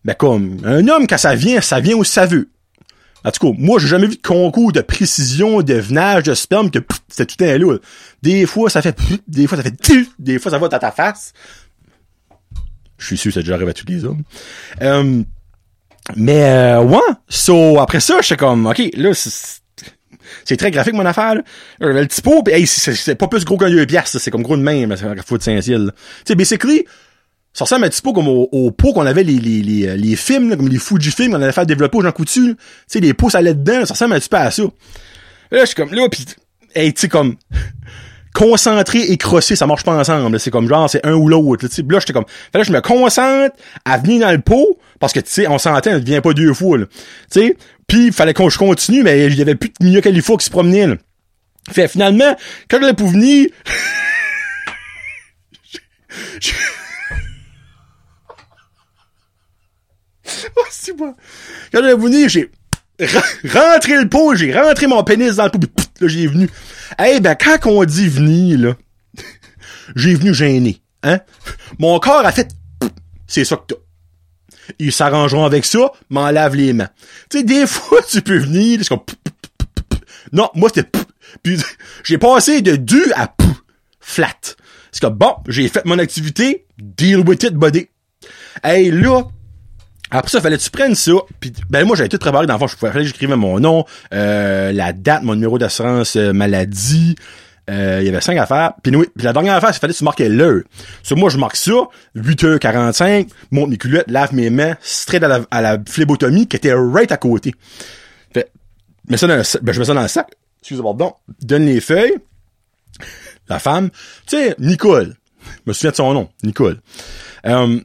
ben comme, un homme, quand ça vient, ça vient où ça veut. En tout cas, moi, j'ai jamais vu de concours de précision, de venage, de sperme, que pff, c'était tout un lot. Des fois, ça fait pff, des fois, ça fait tuf, des fois, ça va dans ta face. Je suis sûr que ça déjà arrive à tous les hommes. Euh, mais, euh, ouais. So, après ça, j'étais comme, OK, là, c'est c'est très graphique, mon affaire, là. J'avais le petit pot, hey, c'est c'est pas plus gros qu'un deux piastres, là. c'est comme gros de même, c'est un fou de Saint-Ciel. Tu sais, basically, ça ressemble un petit peu comme au, pot qu'on avait les, les, les, euh, les films, là, comme les Fujifilm qu'on avait fait développer aux gens coutus. Tu sais, les pots, ça allait dedans, ça ressemble un petit peu à ça. Là, je suis comme, là, pis, hey, tu sais, comme, concentré et crossé, ça marche pas ensemble. C'est comme genre, c'est un ou l'autre. là, Là, j'étais comme, là, je me concentre à venir dans le pot, parce que, tu sais, on s'entend, elle vient pas deux fois, là. Tu sais, puis il fallait que je continue, mais il y avait plus de Mia Khalifa qui se promenait, là. Fait, finalement, quand j'allais pour venir, oh, c'est bon. Quand j'allais venir, j'ai rentré le pot, j'ai rentré mon pénis dans le pot, puis pff, là, j'ai venu. Eh ben, quand on dit venir, là, j'ai venu gêné, hein? Mon corps a fait, c'est ça que t'as. Ils s'arrangeront avec ça, m'en lave les mains. Tu sais, des fois, tu peux venir, c'est comme, non, moi, c'était, puis j'ai passé de du à flat. C'est comme, bon, j'ai fait mon activité, deal with it, buddy. Hey, là, après ça, fallait que tu prennes ça. Puis ben moi, j'avais tout préparé dans le fond. Je que j'écrivais mon nom, euh, la date, mon numéro d'assurance euh, maladie. Euh, il y avait cinq affaires. Puis, oui, la dernière affaire, il fallait que tu marquais l'heure. Sur moi, je marque ça, 8h45, monte mes culottes, lave mes mains, straight à la, à la phlébotomie qui était right à côté. Fait, mets ça dans le ben, je mets ça dans le sac. Excusez-moi, pardon. Donne les feuilles. La femme, tu sais, Nicole. Je me souviens de son nom, Nicole. Euh,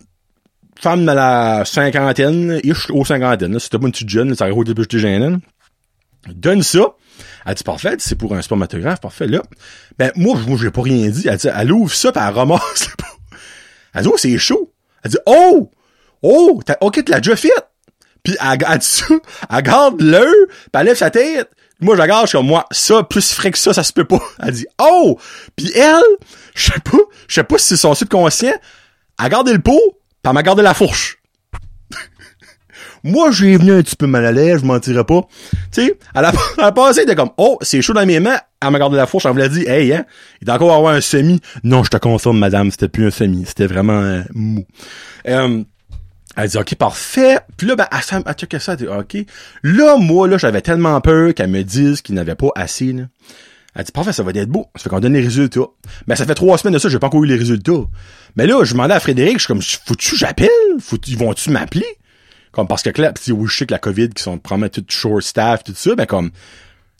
femme de la cinquantaine, ish, aux cinquantaine, là. C'était pas une petite jeune, ça aurait été plus gênant. Donne ça. Elle dit, parfait, c'est pour un spermatographe, parfait, là. Ben, moi, moi, j'ai pas rien dit. Elle dit, elle ouvre ça, pis elle ramasse le pot. Elle dit, oh, c'est chaud. Elle dit, oh! Oh! ok, tu l'as déjà fait. Puis elle, elle dit ça, elle garde l'heure, pis elle lève sa tête. Moi, je la regarde, je suis comme, moi, ça, plus frais que ça, ça se peut pas. Elle dit, oh! Puis elle, je sais pas, je sais pas si c'est son subconscient, elle a gardé le pot, elle m'a gardé la fourche. Moi, j'ai venu un petit peu mal à l'aise, je mentirais pas. Tu sais, elle a, elle a passé, elle était comme, oh, c'est chaud dans mes mains, elle m'a gardé la fourche, elle voulait dire, hey, hein, il doit encore avoir un semi. Non, je te confirme, madame, c'était plus un semi, c'était vraiment mou. Euh, elle dit, OK, parfait. Puis là, ben, elle, elle checkait ça, elle dit, OK. Là, moi, là, j'avais tellement peur qu'elle me dise qu'il n'avait pas assez, là. Elle dit, parfait, ça va être beau. Ça fait qu'on donne les résultats. Mais ça fait trois semaines de ça, j'ai pas encore eu les résultats. Mais là, je demandais à Frédéric, je suis comme, faut-tu j'appelle? Faut ils vont-tu m'appeler? Comme parce que là, pis oui, je sais que la COVID, qui sont probablement tout short staff, tout ça, ben comme,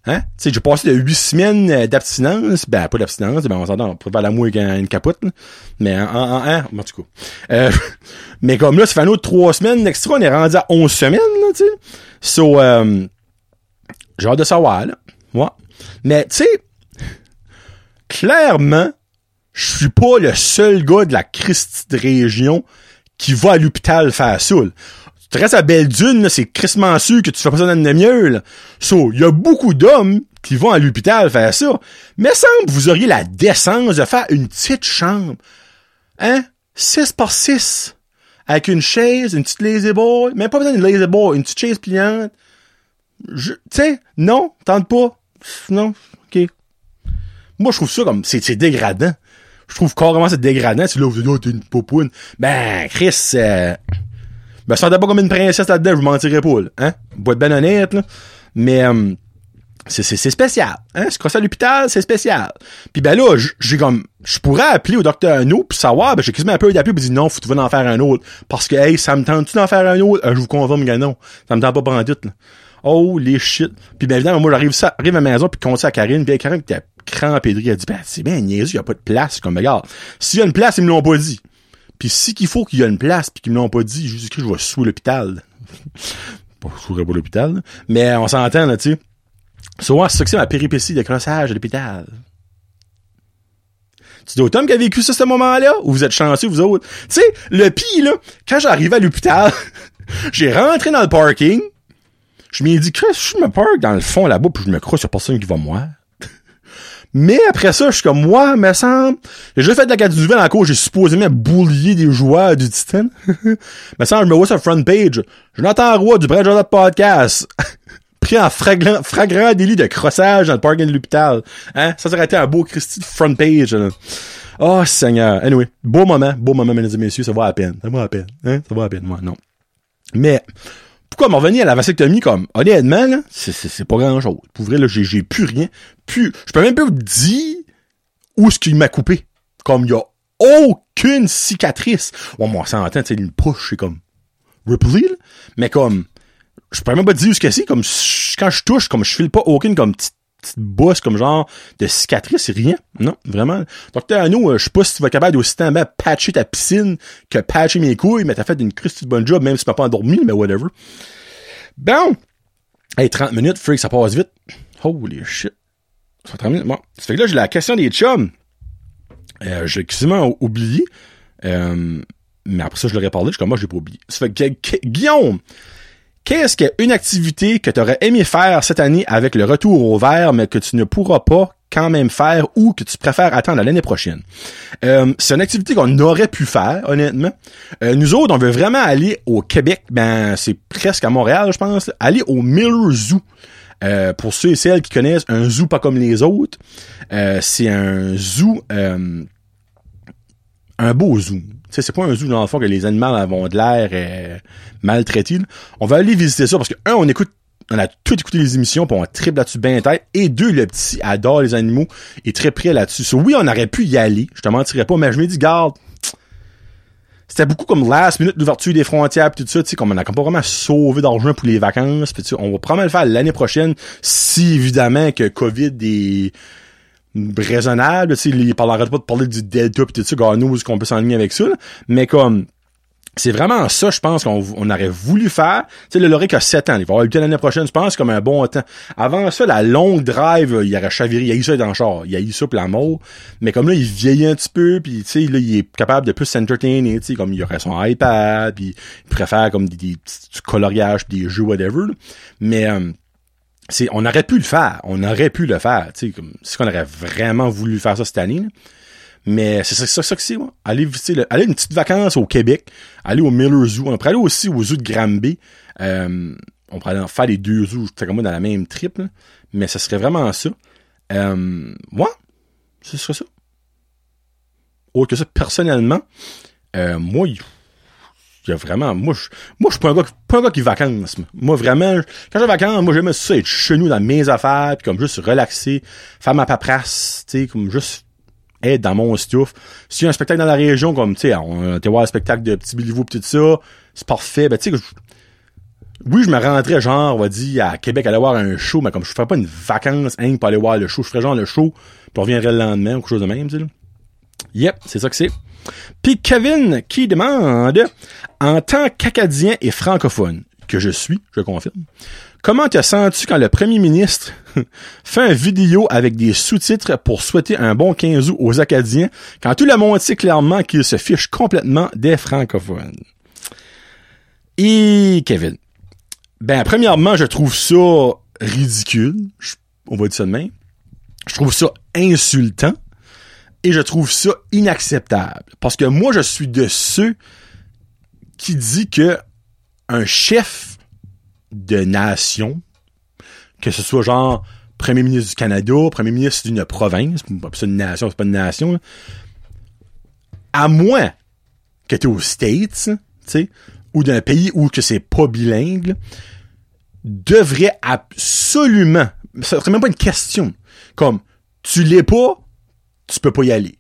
hein? Tu sais, j'ai passé de huit semaines euh, d'abstinence, ben pas d'abstinence, ben on s'entend, on peut faire l'amour avec un- une capote, là. Mais en, en, en, en tout cas. Euh, mais comme là, ça fait un autre trois semaines d'extra, on est rendu à 11 semaines, tu sais. So, euh, j'ai hâte de savoir, là. Moi. Mais, tu sais, clairement, je suis pas le seul gars de la Christie de région qui va à l'hôpital faire là. Tu restes à Belle-Dune, là, c'est crissement sûr que tu fais pas ça dans. So, il y a beaucoup d'hommes qui vont à l'hôpital faire ça. Mais semble vous auriez la décence de faire une petite chambre Hein? 6 par 6. Avec une chaise, une petite lazy boy. Même pas besoin d'une lazy boy, une petite chaise pliante. Tu sais, non, tente pas. Non, ok. Moi, je trouve ça comme, c'est, dégradant. Je trouve carrément c'est dégradant. C'est là, vous dites, oh, t'es une popoune. Ben, Chris, euh, me sentais pas comme une princesse là-dedans, je vous mentirais pas, là. Hein? Pour être ben honnête, là. Mais, euh, c'est, spécial. Hein? Se crosser à l'hôpital, c'est spécial. Puis ben là, j'ai comme, je pourrais appeler au docteur Arnaud puis savoir, ben j'ai quasiment un peu d'appeler puis dire non, faut tu vas en faire un autre. Parce que, hey, ça me tente-tu d'en faire un autre? Euh, je vous confirme que non. Ça me tente pas prendre doute, là. Oh, les shit. Puis ben évidemment, moi, j'arrive ça, arrive à la maison puis compte ça à Karine, puis Karine qui était crampée de elle dit, ben, c'est bien niaiseux, y a pas de place. Comme, regarde, s'il y a une place, ils me l'ont pas dit. Puis si qu'il faut qu'il y a une place puis qu'ils me l'ont pas dit, je dis que je vais sous l'hôpital. pas sous pas l'hôpital, mais on s'entend, là, tu sais. Souvent, c'est ça que c'est ma péripétie de crossage à l'hôpital. Tu dis au qui a vécu ça, ce moment-là? Ou vous êtes chanceux, vous autres? Tu sais, le pire, là, quand j'arrive à l'hôpital, j'ai rentré dans le parking, je m'ai dit, que je me park dans le fond là-bas, puis je me crois sur personne qui va moi. Mais après ça, je suis comme, moi, me semble, j'ai déjà fait de la carte du en cours, j'ai supposément boulier des joueurs du Titan. me semble, je me vois sur front page. Jonathan Roy du Brad Podcast. pris en flagrant, flagrant délit de crossage dans le parking de l'hôpital. Hein? Ça, aurait été un beau Christy de front page. Oh, Seigneur. Anyway, beau moment, beau moment, mesdames et messieurs, ça va à peine. Ça va à peine. Hein? Ça va à peine, moi, non. Mais, pourquoi m'en revenir à la vasectomie comme, honnêtement, là, c'est, c'est, pas grand chose. Pour vrai, là, j'ai, j'ai plus rien. Plus, je peux même pas vous dire où ce qu'il m'a coupé. Comme, il y a aucune cicatrice. Bon, moi, ça entend, sais, une push, c'est comme, Ripley, là. Mais comme, je pourrais même pas dire où ce que c'est, comme quand je touche, comme je file pas aucune comme petite, bosse, comme genre de cicatrice, rien. Non, vraiment. Docteur euh, je sais pas si tu vas capable d'aussi bien patcher ta piscine que patcher mes couilles, mais t'as fait une de bonne job, même si tu m'as pas endormi, mais whatever. Bon! Hey, 30 minutes, freak, ça passe vite. Holy shit. Ça fait 30 minutes, moi. Ça fait que là, j'ai la question des chums. Euh, j'ai quasiment oublié. Euh, mais après ça, je l'aurais parlé, je suis comme moi, j'ai pas oublié. Ça fait que, Guillaume, Qu'est-ce qu'une activité que tu aurais aimé faire cette année avec le retour au vert, mais que tu ne pourras pas quand même faire ou que tu préfères attendre l'année prochaine? Euh, c'est une activité qu'on aurait pu faire, honnêtement. Euh, nous autres, on veut vraiment aller au Québec, ben c'est presque à Montréal, je pense, aller au Miller Zoo. Euh, pour ceux et celles qui connaissent, un zoo pas comme les autres, c'est un zoo, un beau zoo c'est pas un zoo dans le fond que les animaux avont de l'air euh, maltraités. On va aller visiter ça parce que un, on écoute on a tout écouté les émissions, puis on triple là-dessus bien tête. Et deux, le petit adore les animaux, est très prêt là-dessus. oui, on aurait pu y aller, je te mentirais pas, mais je me dis, garde, c'était beaucoup comme last minute d'ouverture des frontières pis tout ça, tu sais, comme on a pas vraiment sauvé d'argent pour les vacances, pis on va probablement le faire l'année prochaine, si évidemment que COVID est raisonnable. Il parlerait pas de parler du Delta pis tout ça, qu'on peut s'enligner avec ça, mais comme c'est vraiment ça, je pense, qu'on on aurait voulu faire. Tu sais, le Loric a 7 ans. Il va avoir eu le l'année prochaine, je pense, comme un bon temps. Avant ça, la longue drive, il aurait chaviré. Il a eu ça dans le char. Il a eu ça pour la mort. Mais comme là, il vieillit un petit peu, puis tu sais, là, il est capable de plus s'entertainer, tu sais, comme il aurait son iPad, puis il préfère comme des, des petits coloriages, pis des jeux, whatever. Mais... Euh, c'est on aurait pu le faire, on aurait pu le faire, tu sais comme c'est qu'on aurait vraiment voulu faire ça cette année. Mais c'est ça, ça, que c'est, moi. Aller visiter, aller une petite vacance au Québec, aller au Miller Zoo, on pourrait aller aussi au zoo de Granby. Euh, on pourrait aller faire les deux zoos, comme moi dans la même trip, mais ce serait vraiment ça. Euh, moi, ce serait ça. Autre que ça, personnellement, euh, moi, y vraiment, moi, je, moi, je suis pas un gars, pas un gars qui vacances. Moi, vraiment, quand j'ai vacances, moi, j'aime ça être chez nous dans mes affaires, puis comme juste relaxer, faire ma paperasse, tu sais, comme juste être dans mon stuff. S'il y a un spectacle dans la région, comme, tu sais, on était voir un spectacle de Petit Béliveau pis ça, c'est parfait. Ben, tu sais, oui, je me rentrais, genre, on va dire, à Québec, aller voir un show, mais comme je ferais pas une vacance, hein, pour aller voir le show, je ferais genre le show, puis on reviendrait le lendemain, ou quelque chose de même, tu sais, Yep, c'est ça que c'est. Puis Kevin qui demande, en tant qu'Acadien et francophone, que je suis, je confirme, comment te sens-tu quand le premier ministre fait une vidéo avec des sous-titres pour souhaiter un bon 15 août aux Acadiens, quand tout le monde sait clairement qu'il se fiche complètement des francophones? Et Kevin. Ben, premièrement, je trouve ça ridicule. on va dire ça de. Je trouve ça insultant. Et je trouve ça inacceptable. Parce que moi, je suis de ceux qui dit que un chef de nation, que ce soit genre premier ministre du Canada, premier ministre d'une province, c'est une nation, c'est pas une nation, à moins que tu aux States, tu sais, ou d'un pays où que c'est pas bilingue, devrait absolument, ça serait même pas une question, comme tu l'es pas, tu peux pas y aller.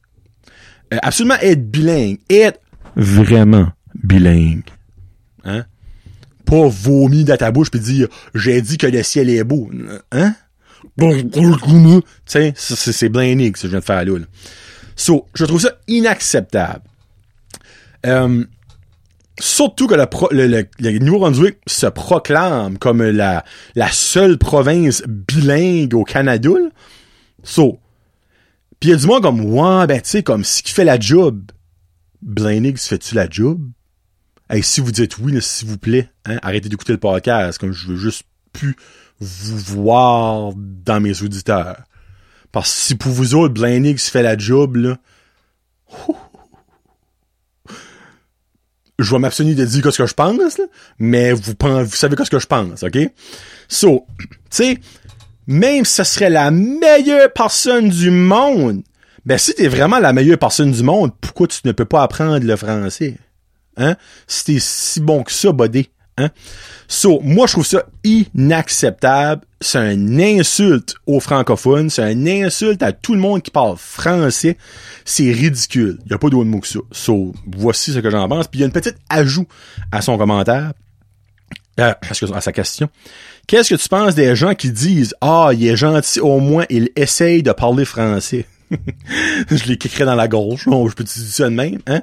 Euh, absolument être bilingue, être vraiment bilingue. Hein? Pas vomi dans ta bouche puis dire j'ai dit que le ciel est beau. Hein? Sais, c'est blindé que je viens de faire là. là. So, je trouve ça inacceptable. Euh, surtout que le, le, le, Nouveau-Brunswick se proclame comme la, la seule province bilingue au Canada. Là. So, pis y a du monde comme, ouais, ben, tu sais, comme, ce qui fait la job, Blainix, fais-tu la job? Hey, si vous dites oui, s'il vous plaît, hein, arrêtez d'écouter le podcast, comme je veux juste plus vous voir dans mes auditeurs. Parce que si pour vous autres, Blainix fait la job, là, je vais m'abstenir de dire ce que je pense, mais vous, vous savez ce que je pense, ok? So, tu sais, même si ce serait la meilleure personne du monde, ben si t'es vraiment la meilleure personne du monde, pourquoi tu ne peux pas apprendre le français? Hein? Si bon que ça, buddy. Hein? So, moi, je trouve ça inacceptable. C'est une insulte aux francophones. C'est une insulte à tout le monde qui parle français. C'est ridicule. Il a pas d'autre mot que ça. So, voici ce que j'en pense. Puis y a une petite ajout à son commentaire. Euh, à sa question. Qu'est-ce que tu penses des gens qui disent Ah, il est gentil, au moins il essaye de parler français? je l'écrirai dans la gorge. je peux te dire ça de même, hein?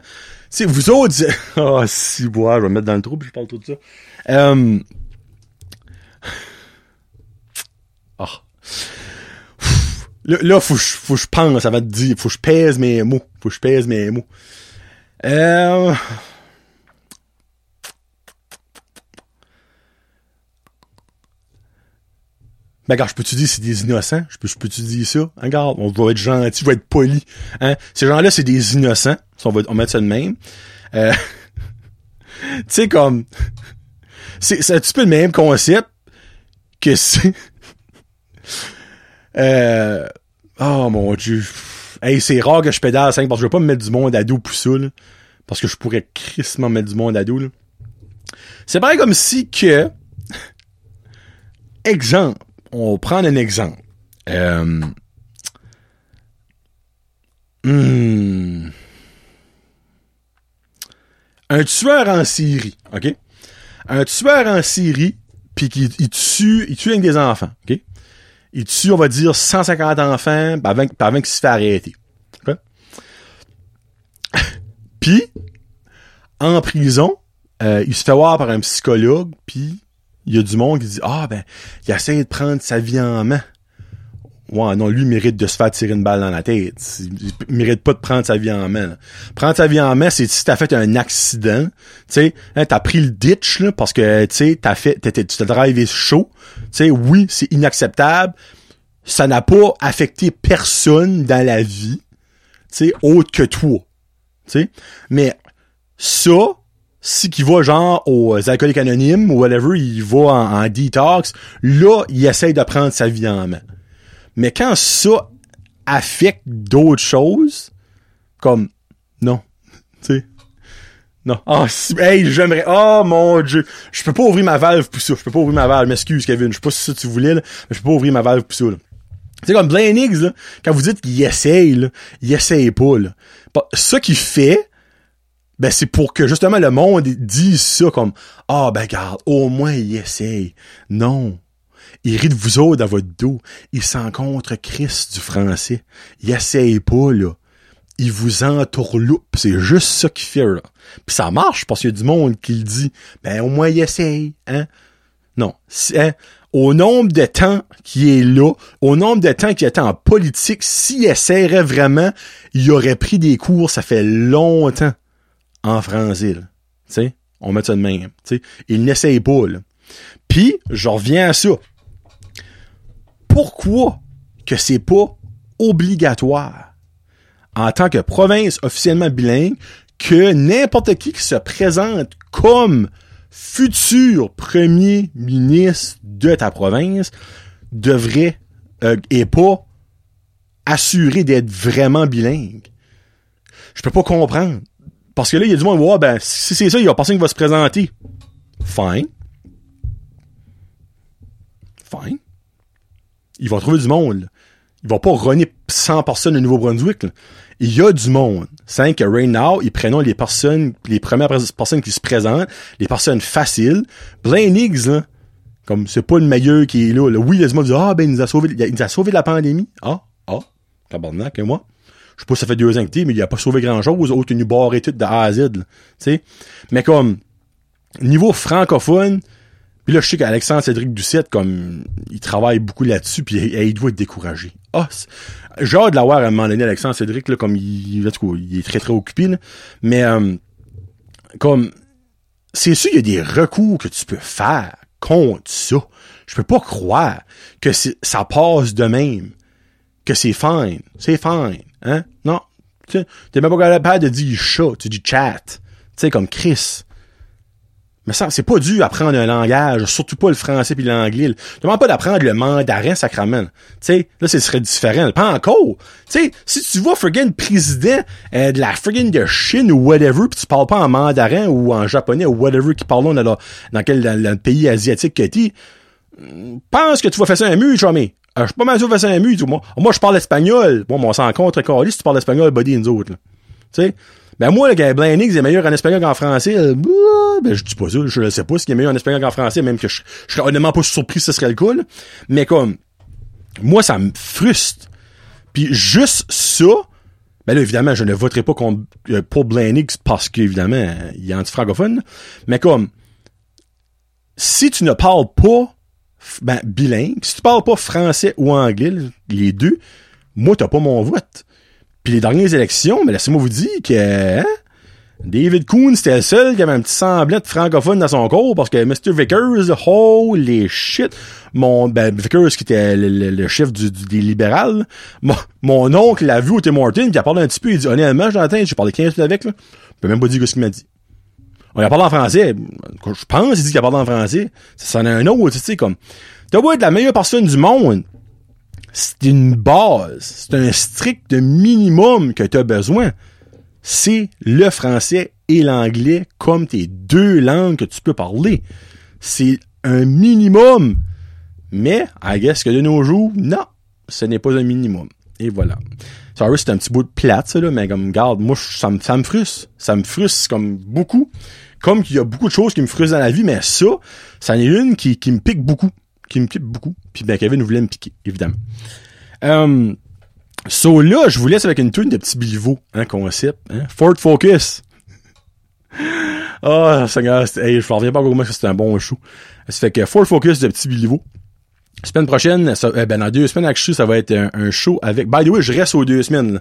Sais, vous autres, oh, si, bois, je vais me mettre dans le trou puis je parle tout de ça. Euh... Oh. Là, faut que faut je pense, ça va te dire, faut que je pèse mes mots, faut que je pèse mes mots. Euh... Ben, regarde, je peux-tu dire c'est des innocents? Je peux, peux-tu dire ça? Hein, regarde, on va être gentil, on va être poli. Hein? Ces gens-là, c'est des innocents. On va, on mettre ça de même. Euh, tu sais, comme, c'est, un petit peu le même concept que c'est, euh, oh mon dieu. Hey, c'est rare que je pédale 5 parce que je vais pas me mettre du monde à dos ça, là, parce que je pourrais crissement mettre du monde à dos, là. C'est pareil comme si que, exemple, on prend un exemple. Euh, hmm, un tueur en Syrie, OK? Un tueur en Syrie, puis qui il tue, il tue avec des enfants, OK? Il tue, on va dire, 150 enfants, par avant, avant qu'il se fait arrêter. Puis, en prison, euh, il se fait voir par un psychologue, puis il y a du monde qui dit Ah ben, il essaie de prendre sa vie en main. Ouais, non, lui mérite de se faire tirer une balle dans la tête. Il mérite pas de prendre sa vie en main. Prendre sa vie en main, c'est si t'as fait un accident, tu sais, hein, t'as pris le ditch là, parce que tu sais, t'as fait, tu t'es drivé chaud. Tu sais, oui, c'est inacceptable. Ça n'a pas affecté personne dans la vie, tu sais, autre que toi. Tu sais, mais ça, si qui va genre aux alcooliques anonymes ou whatever, il va en, detox, là, il essaye de prendre sa vie en main. Mais quand ça affecte d'autres choses, comme non, tu sais. Non. Ah, oh, hey, j'aimerais. Oh mon dieu. Je peux pas ouvrir ma valve pour ça. Je peux pas ouvrir ma valve. M'excuse, Kevin. Je sais pas si ça tu voulais, là, mais je peux pas ouvrir ma valve pour. Là. C'est comme Blaine Higgs, là, quand vous dites qu'il essaye, là, il essaye pas. Ce qu'il fait, ben c'est pour que justement le monde dise ça comme Ah ben garde, au moins il essaye. Non. Il rit de vous autres dans votre dos. Il s'encontre Christ du français. Il essaye pas, là. Il vous entourloupe. C'est juste ça qu'il fait, là. Puis ça marche parce qu'il y a du monde qui le dit. Ben, au moins, il essaye, hein. Non. Hein? Au nombre de temps qu'il est là, au nombre de temps qu'il est en politique, s'il essaierait vraiment, il aurait pris des cours, ça fait longtemps en français. Sais, on met ça de même. Sais, il n'essaye pas. Puis, je reviens à ça. Pourquoi que c'est pas obligatoire? En tant que province officiellement bilingue que n'importe qui qui se présente comme futur premier ministre de ta province devrait euh, et pas assuré d'être vraiment bilingue. Je peux pas comprendre. Parce que là, il y a du monde, ouais, ben, si c'est ça, il y a personne qui va se présenter. Fine. Fine. Ils vont trouver du monde. Ils vont pas runner 100 personnes au Nouveau-Brunswick. Il y a du monde. C'est que right now, ils prennent les personnes, les premières personnes qui se présentent, les personnes faciles. Blaine Higgs, là, comme c'est pas le meilleur qui est là. là. Oui, il monde qui dit, ah, ben, il nous a sauvé, il nous a sauvé de la pandémie. Ah, ah, tabarnak, et moi. Je sais pas ça fait deux ans que mais il a pas sauvé grand chose, autre une barre tout de A à Z, tu. Mais comme, niveau francophone, puis là, je sais qu'Alexandre Cédric Doucette, comme, il travaille beaucoup là-dessus, puis il, doit être découragé. Ah, j'ai hâte de l'avoir à un moment donné, Alexandre Cédric, là, comme il, il est très, très occupé, là. Mais, euh, comme, c'est sûr, il y a des recours que tu peux faire contre ça. Je peux pas croire que ça passe de même. Que c'est fine. C'est fine. Hein? Non. T'es même pas capable de dire chat, tu dis chat. Tu sais, comme Chris. Mais ça, c'est pas dû apprendre un langage, surtout pas le français puis l'anglais. Tu demandes pas d'apprendre le mandarin sacrament. Tu sais, là, ce serait différent. Pas encore. Tu sais, si tu vois friggin' président euh, de la friggin' de Chine ou whatever, puis tu parles pas en mandarin ou en japonais ou whatever qui parlent dans, dans quel pays asiatique que t'es, pense que tu vas faire ça un mur, chumé. Euh, je suis pas mal sûr ça un moi. Moi, je parle espagnol. Bon, on s'en contre si tu parles espagnol, buddy, nous autres, Tu sais? Ben moi, le gars Blaine est meilleur en espagnol qu'en français. Euh, ben je dis pas ça, je sais pas ce qui est meilleur en espagnol qu'en français, même que je, je serais honnêtement pas surpris ce serait le cas. Mais comme moi, ça me frustre. Puis juste ça, ben là, évidemment, je ne voterai pas contre, euh, pour Blaine parce qu'évidemment, il est anti-francophone. Mais comme si tu ne parles pas ben, bilingue, si tu parles pas français ou anglais, les deux, moi, t'as pas mon vote. Puis les dernières élections, mais laissez-moi vous dire que hein, David Kuhn, c'était le seul qui avait un petit semblant de francophone dans son corps parce que Mr. Vickers, holy shit, mon ben, Vickers qui était le, chef du, des libérales, mon, mon oncle l'a vu au Tim Martin, qui a parlé un petit peu, il dit honnêtement, j'entends, j'ai parlé 15 minutes avec, là. Je peux même pas dire ce qu'il m'a dit. On a parlé en français. Je pense qu'il dit qu'il a parlé en français. Ça en est un autre, tu sais, comme. T'as beau être la meilleure personne du monde c'est une base, c'est un strict minimum que tu as besoin. C'est le français et l'anglais comme tes deux langues que tu peux parler. C'est un minimum. Mais, I guess que de nos jours, non, ce n'est pas un minimum. Et voilà. Sorry, c'est un petit bout de plate, ça, là, mais comme, garde, moi, ça me, ça me frustre. Ça me frustre comme beaucoup. Comme qu'il y a beaucoup de choses qui me frustrent dans la vie, mais ça, ça est une qui, qui me pique beaucoup qui me pique beaucoup. Puis ben, Kevin voulait me piquer, évidemment. Euh, so là, je vous laisse avec une tune de petit biliveau, hein, concept. Hein? Ford Focus. Ah, oh, Seigneur, hey, je ne reviens pas comment c'était un bon show. Ça fait que Ford Focus de petit biliveau. Semaine prochaine, ça, eh ben dans deux semaines, actually, ça va être un, show avec. By the way, je reste aux deux semaines.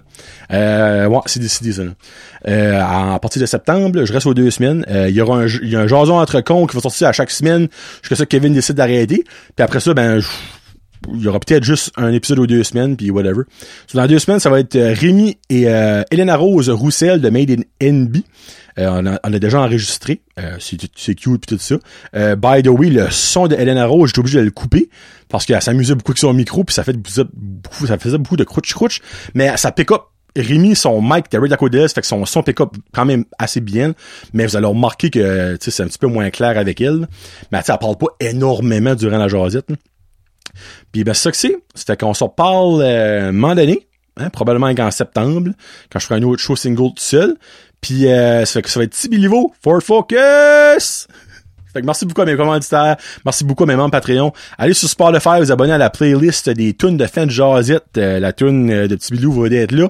Euh, ouais, c'est décidé. Euh, à partir de septembre, je reste aux deux semaines. Euh, il y aura un, y a un jason entre cons qui va sortir à chaque semaine jusqu'à ça que Kevin décide d'arrêter. Puis après ça, ben il y aura peut-être juste un épisode aux deux semaines, puis whatever. So, dans deux semaines, ça va être euh, Rémi et euh, Elena Rose Roussel de Made in NB. Euh, on, a, on, a, déjà enregistré. Euh, c'est cute puis tout ça. Euh, by the way, le son de Elena Rose, j'étais obligé de le couper parce qu'elle s'amusait beaucoup avec son micro puis ça fait beaucoup, ça faisait beaucoup de crutch crutch. Mais ça pick up. Rémi, son mic était right fait que son son pick up quand même assez bien. Mais vous allez remarquer que c'est un petit peu moins clair avec elle. Mais elle parle pas énormément durant la jasette. Puis ben, ça que c'est. C'était qu'on s'en parle euh, un moment donné. Hein, probablement en septembre, quand je ferai un autre show single tout seul. Puis euh, ça fait que ça va être Tibilivo, Ford Focus! Fait que merci beaucoup à mes commanditaires, merci beaucoup à mes membres Patreon. Allez sur Spotify, vous abonner à la playlist des tunes de fin de Jazette. Euh, la tune euh, de Petit va être là.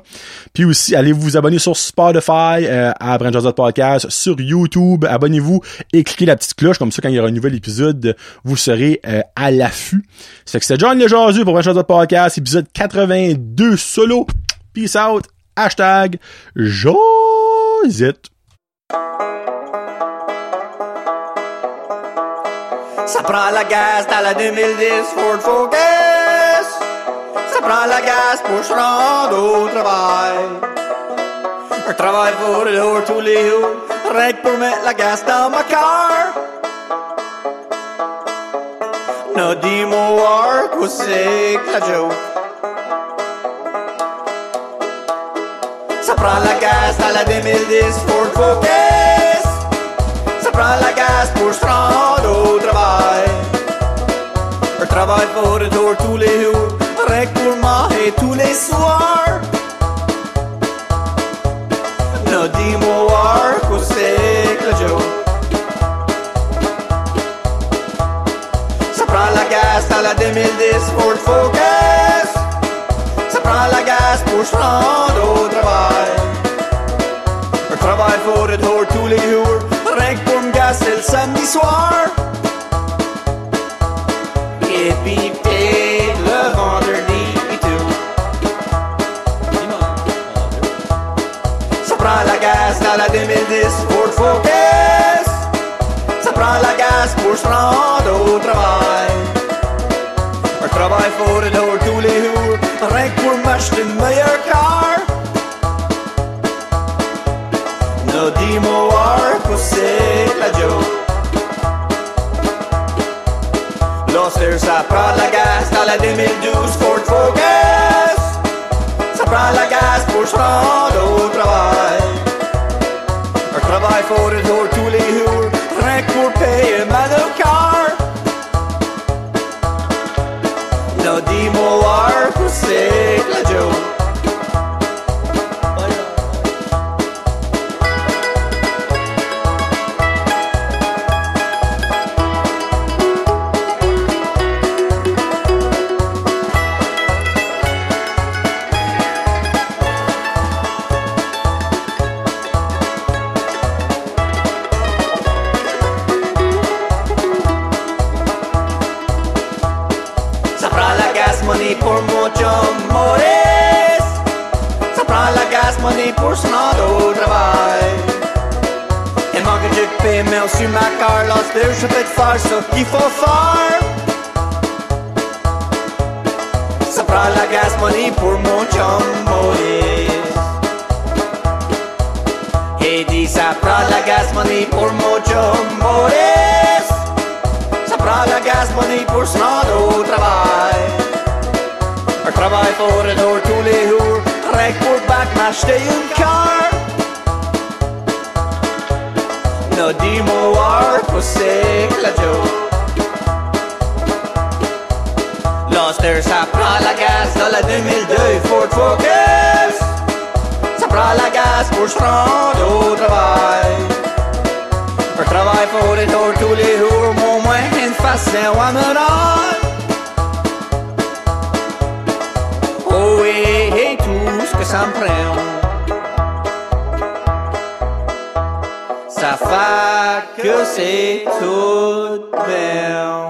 Puis aussi, allez vous abonner sur Spotify, euh, à Brand Jazette Podcast, sur YouTube. Abonnez-vous et cliquez la petite cloche, comme ça quand il y aura un nouvel épisode, vous serez à l'affût. C'est que c'était John Le Jazu pour Brand Jazette Podcast, épisode 82 solo. Peace out. Hashtag Josette. Prend la gaz dans la 2010 Ford Focus. Ça la gaz pour se rendre au travail. Un travail pour le tous les jours, rien que pour mettre la gaz dans ma car. No, dis-moi c'est la joke. Ça prend la gaz à la 2010 Ford Focus. Ça la gaz pour se rendre au travail. Un travail pour le tour tous les jours, que pour manger tous les soirs. No, dis-moi où c'est que la joke. Ça prend la gaz à la 2010 Ford Focus. Ça prend la gaz pour se rendre au travail. Un travail pour le tour tous les jours, rien que pour me gasser le samedi soir. No, où c'est que la joke. Ça prend la gaz dans la 2012 Ford Focus. Ça prend la gaz pour se rendre au travail. Un travail pour le tour tous les jours, rien que pour payer ma car. No, dis-moi c'est la joke. Gas money pour se rendre au travail. Il manque de paiement sur ma car, L'Oster, je vais te faire ce la gas money pour mon chum Maurice. Et dit ça la gas money pour mon chum Maurice. Ça la gas money pour se rendre au travail. Un travail pour que pour back m'acheter une car. No, voir où c'est la joke. L'Oster, ça prend la gaz dans la 2002 Ford Focus. Ça prend la gaz pour se rendre au travail. Un travail pour le tour tous les jours, mon moins une façon à me rendre. Prend. Ça fait que c'est tout bien.